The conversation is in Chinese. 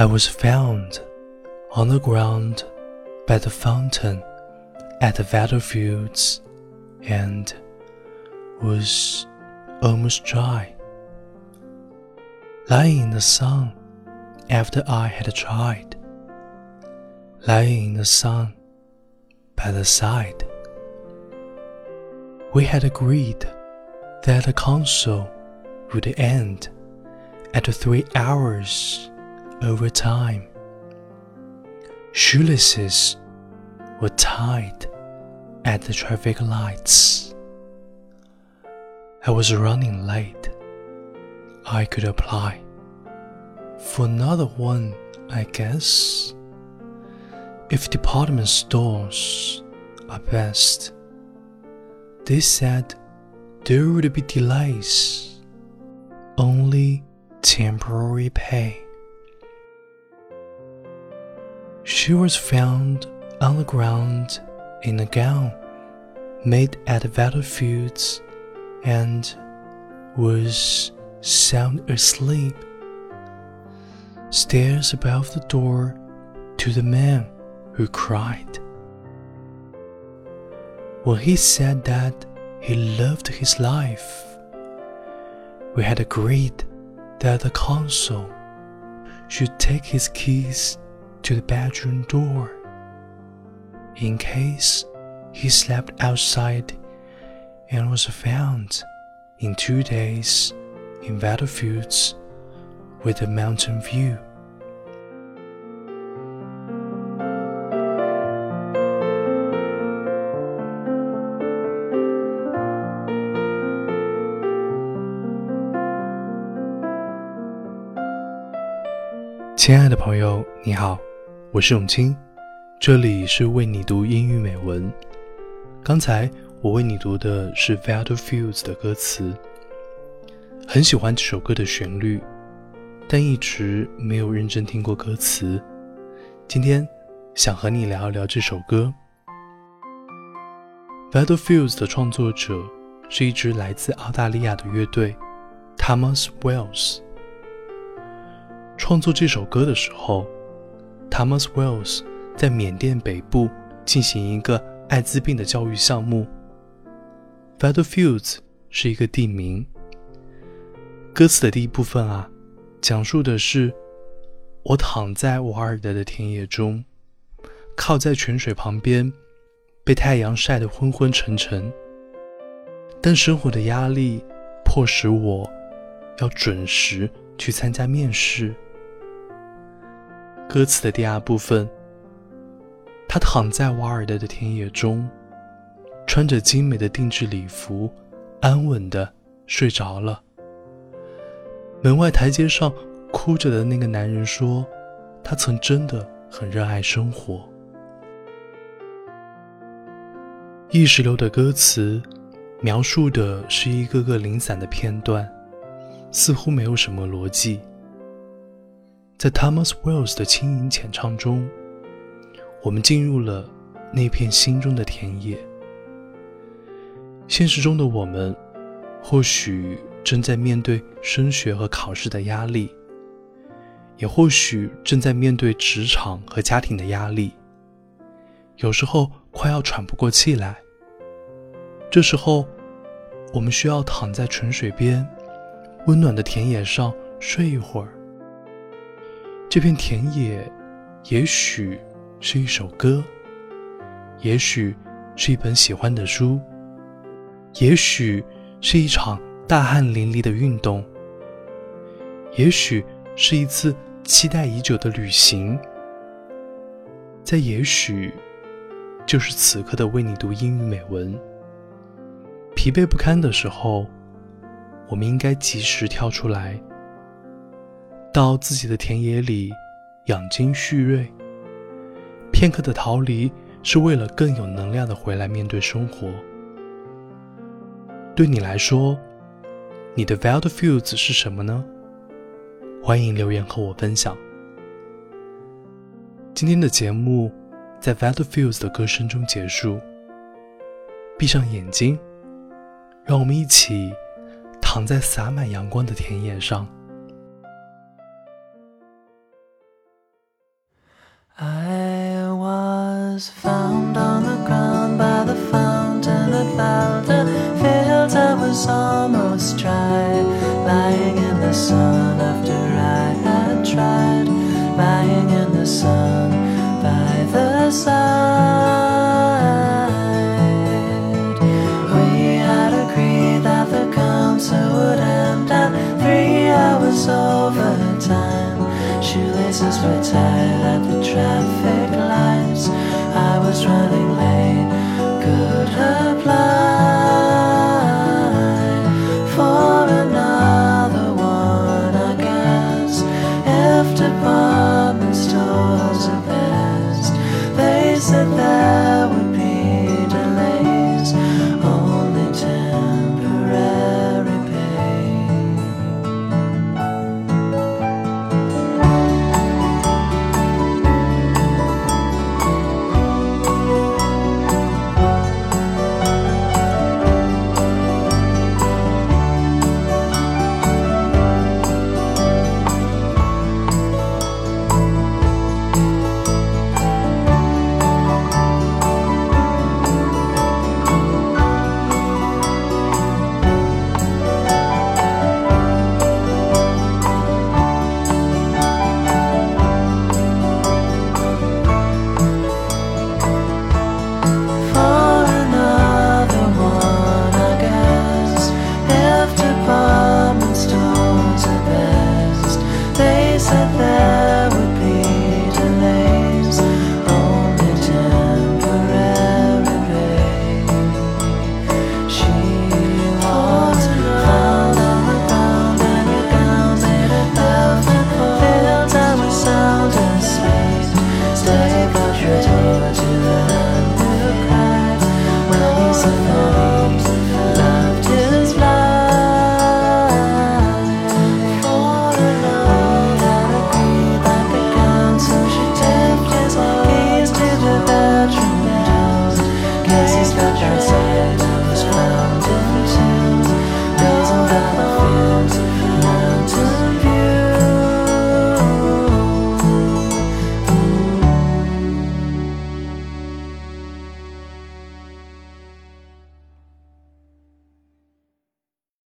I was found on the ground by the fountain at the battlefields and was almost dry. Lying in the sun after I had tried, lying in the sun by the side. We had agreed that the council would end at three hours over time. Shoelaces were tied at the traffic lights. I was running late. I could apply for another one, I guess. If department stores are best, they said there would be delays, only temporary pay. She was found on the ground in a gown made at the battlefields and was sound asleep. Stairs above the door to the man who cried. When he said that he loved his life, we had agreed that the consul should take his keys to the bedroom door in case he slept outside and was found in two days in battlefields with a mountain view. 亲爱的朋友，你好， 我是永清，这里是为你读英语美文。刚才我为你读的是《Battlefields》的歌词，很喜欢这首歌的旋律，但一直没有认真听过歌词。今天想和你聊一聊这首歌。《Battlefields》的创作者是一支来自澳大利亚的乐队，Thomas Wells。创作这首歌的时候，Thomas Wells 在缅甸北部进行一个艾滋病的教育项目。Battlefields 是一个地名。歌词的第一部分啊，讲述的是我躺在瓦尔德的田野中，靠在泉水旁边，被太阳晒得昏昏沉沉。但生活的压力迫使我要准时去参加面试。歌词的第二部分，他躺在瓦尔德的田野中，穿着精美的定制礼服，安稳的睡着了。门外台阶上哭着的那个男人说：“他曾真的很热爱生活。”意识流的歌词，描述的是一个个零散的片段，似乎没有什么逻辑。在 Thomas Wells 的轻吟浅唱中，我们进入了那片心中的田野。现实中的我们，或许正在面对升学和考试的压力，也或许正在面对职场和家庭的压力。有时候快要喘不过气来，这时候，我们需要躺在泉水边，温暖的田野上睡一会儿。这片田野，也许是一首歌，也许是一本喜欢的书，也许是一场大汗淋漓的运动，也许是一次期待已久的旅行。在也许，就是此刻的为你读英语美文。疲惫不堪的时候，我们应该及时跳出来。到自己的田野里养精蓄锐，片刻的逃离是为了更有能量的回来面对生活。对你来说，你的 wild fields 是什么呢？欢迎留言和我分享。今天的节目在 wild fields 的歌声中结束。闭上眼睛，让我们一起躺在洒满阳光的田野上。Was found on the ground by the fountain at Fields. I was almost dry, lying in the sun after I had tried, lying in the sun by the side. Shoelaces were tied at the traffic lights. I was running late, said that